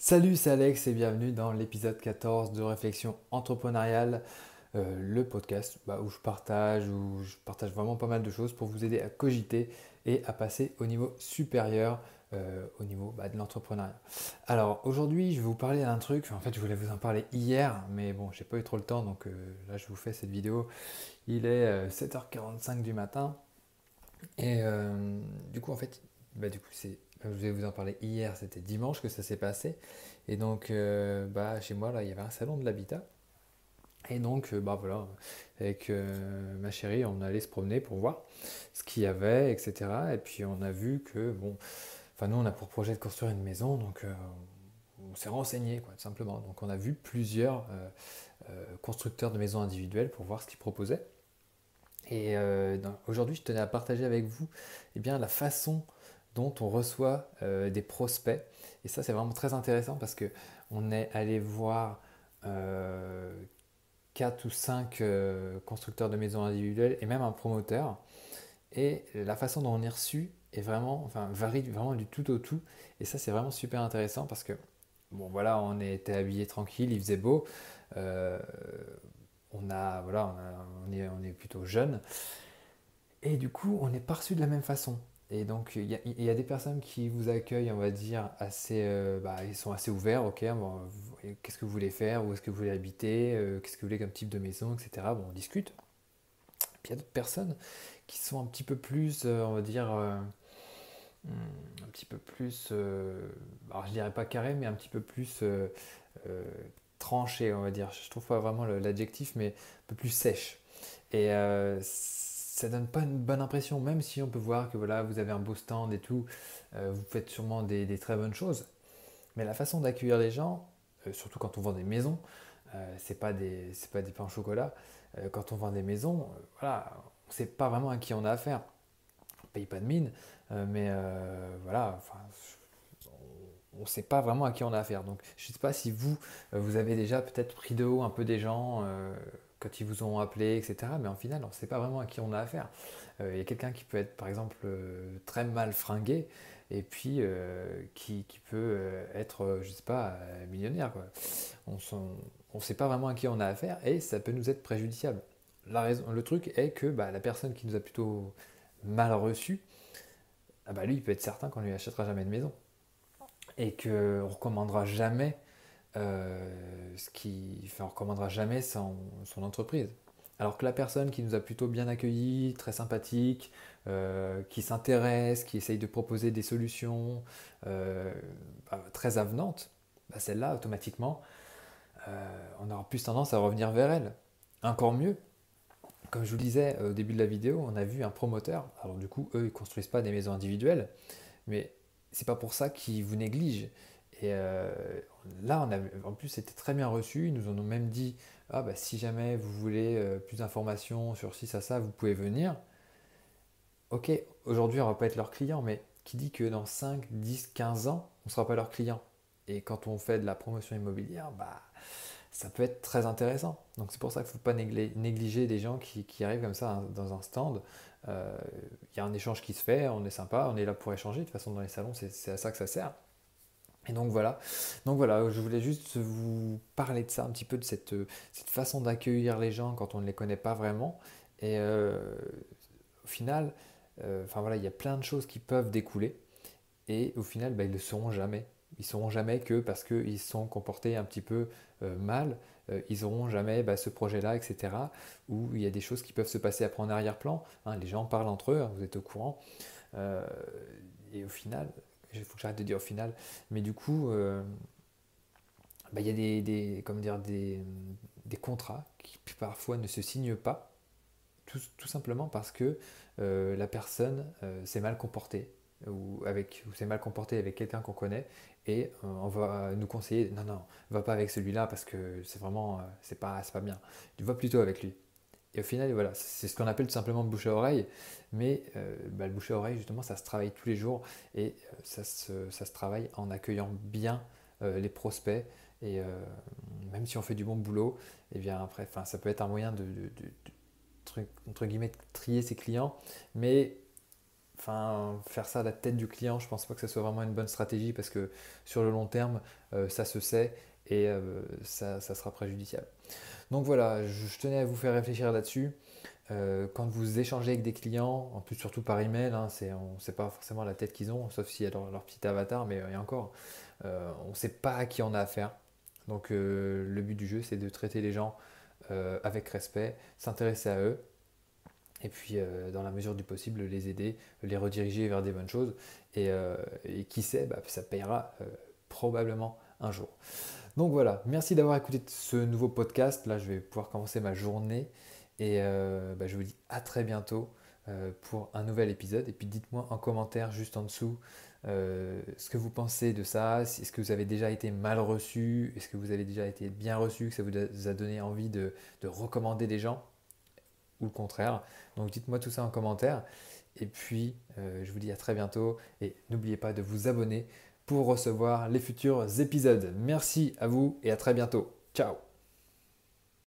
Salut, c'est Alex et bienvenue dans l'épisode 14 de Réflexion entrepreneuriale, euh, le podcast bah, où je partage, où je partage vraiment pas mal de choses pour vous aider à cogiter et à passer au niveau supérieur, euh, au niveau bah, de l'entrepreneuriat. Alors aujourd'hui, je vais vous parler d'un truc, en fait je voulais vous en parler hier, mais bon, j'ai pas eu trop le temps, donc euh, là je vous fais cette vidéo. Il est 7h45 du matin et du coup en fait, bah, du coup c'est je vais vous en parler hier, c'était dimanche que ça s'est passé. Et donc, euh, bah, chez moi, là, il y avait un salon de l'habitat. Et donc, euh, bah voilà, avec euh, ma chérie, on allait se promener pour voir ce qu'il y avait, etc. Et puis, on a vu que, bon, enfin, nous, on a pour projet de construire une maison, donc on s'est renseigné, quoi, tout simplement. Donc, on a vu plusieurs constructeurs de maisons individuelles pour voir ce qu'ils proposaient. Et aujourd'hui, je tenais à partager avec vous eh bien, la façon dont on reçoit euh, des prospects. Et ça, c'est vraiment très intéressant parce que on est allé voir euh, 4 ou 5 euh, constructeurs de maisons individuelles et même un promoteur. Et la façon dont on est reçu est vraiment, enfin, varie vraiment du tout au tout. Et ça, c'est vraiment super intéressant parce que, bon, voilà, on était habillé tranquille, il faisait beau. Euh, on a, voilà, on, est, on est plutôt jeune. Et du coup, on n'est pas reçu de la même façon. Et donc, il y, a des personnes qui vous accueillent, on va dire, assez, euh, bah, ils sont assez ouverts, ok, qu'est-ce que vous voulez faire, où est-ce que vous voulez habiter, euh, qu'est-ce que vous voulez comme type de maison, etc. Bon, on discute. Puis il y a d'autres personnes qui sont un petit peu plus, euh, on va dire, hmm, un petit peu plus, alors je dirais pas carré, mais un petit peu plus tranché, on va dire. Je trouve pas vraiment l'adjectif, mais un peu plus sèche. Et ça donne pas une bonne impression, même si on peut voir que voilà, vous avez un beau stand et tout, euh, vous faites sûrement des, très bonnes choses. Mais la façon d'accueillir les gens, euh, surtout quand on vend des maisons, euh, c'est pas des pains au chocolat. quand on vend des maisons, voilà, on sait pas vraiment à qui on a affaire. On paye pas de mine, mais voilà, on ne sait pas vraiment à qui on a affaire. Donc, je ne sais pas si vous, vous avez déjà peut-être pris de haut un peu des gens quand ils vous ont appelé, etc. Mais en final, on ne sait pas vraiment à qui on a affaire. Euh, il y a quelqu'un qui peut être, par exemple, euh, très mal fringué et puis euh, qui, peut être, je ne sais pas, millionnaire. On ne sait pas vraiment à qui on a affaire et ça peut nous être préjudiciable. La raison, le truc est que bah, la personne qui nous a plutôt mal reçu, ah bah, lui, il peut être certain qu'on ne lui achètera jamais de maison et qu'on ne recommandera jamais euh, ce qui ne recommandera jamais son, entreprise. Alors que la personne qui nous a plutôt bien accueillis, très sympathique, euh, qui s'intéresse, qui essaye de proposer des solutions euh, bah, très avenantes, bah, celle-là, automatiquement, on aura plus tendance à revenir vers elle. Encore mieux, comme je vous disais au début de la vidéo, on a vu un promoteur. Alors du coup, eux, ils construisent pas des maisons individuelles, mais c'est pas pour ça qu'ils vous négligent. Et euh, là, on en plus, c'était très bien reçu. Ils nous en ont même dit ah, bah, si jamais vous voulez euh, plus d'informations sur ci, ça, ça, vous pouvez venir. Ok, aujourd'hui, on ne va pas être leur client, mais qui dit que dans 5, 10, 15 ans, on ne sera pas leur client Et quand on fait de la promotion immobilière, bah, ça peut être très intéressant. Donc c'est pour ça qu'il ne faut pas négliger des gens qui, arrivent comme ça hein, dans un stand. Euh, il y a un échange qui se fait, on est sympa, on est là pour échanger. De toute façon, dans les salons, c'est à ça que ça sert. Et donc voilà, donc voilà, je voulais juste vous parler de ça, un petit peu de cette, cette façon d'accueillir les gens quand on ne les connaît pas vraiment. Et euh, au final, euh, voilà, il y a plein de choses qui peuvent découler. Et au final, bah, ils ne le seront jamais. Ils ne seront jamais que parce qu'ils sont comportés un petit peu euh, mal, ils n'auront jamais bah, ce projet-là, etc. Où il y a des choses qui peuvent se passer après en arrière-plan. Hein, les gens parlent entre eux, hein, vous êtes au courant. et au final, il faut que j'arrête de dire au final, mais du coup, euh, bah, il y a des, contrats qui parfois ne se signent pas, tout, simplement parce que euh, la personne euh, s'est mal comportée ou, s'est mal comportée avec quelqu'un qu'on connaît et on va nous conseiller non non va pas avec celui-là parce que c'est vraiment c'est pas pas bien tu vas plutôt avec lui et au final, voilà, c'est ce qu'on appelle tout simplement bouche à oreille. Mais euh, bah, le bouche à oreille, justement, ça se travaille tous les jours et euh, ça, se, ça, se, travaille en accueillant bien euh, les prospects. Et même si on fait du bon boulot, et eh bien après, ça peut être un moyen de, de, entre guillemets, trier ses clients. Mais enfin, faire ça à la tête du client, je pense pas que ce soit vraiment une bonne stratégie parce que sur le long terme, ça se sait et ça, sera préjudiciable. Donc voilà, je, tenais à vous faire réfléchir là-dessus. quand vous échangez avec des clients, en plus surtout par email, hein, on ne sait pas forcément la tête qu'ils ont, sauf s'il y a leur, petit avatar, mais et encore, on ne sait pas à qui on a affaire. Donc le but du jeu, c'est de traiter les gens avec respect, s'intéresser à eux, et puis euh, dans la mesure du possible les aider, les rediriger vers des bonnes choses et, euh, qui sait, bah, ça payera euh, probablement jour. Donc voilà, merci d'avoir écouté ce nouveau podcast. Là, je vais pouvoir commencer ma journée et bah, je vous dis à très bientôt pour un nouvel épisode. Et puis dites-moi en commentaire juste en dessous ce que vous pensez de ça. Est-ce que vous avez déjà été mal reçu? Est-ce que vous avez déjà été bien reçu? Que ça vous a donné envie de recommander des gens? Ou le contraire. Donc dites-moi tout ça en commentaire. Et puis, euh, je vous dis à très bientôt. Et n'oubliez pas de vous abonner pour recevoir les futurs épisodes. Merci à vous et à très bientôt. Ciao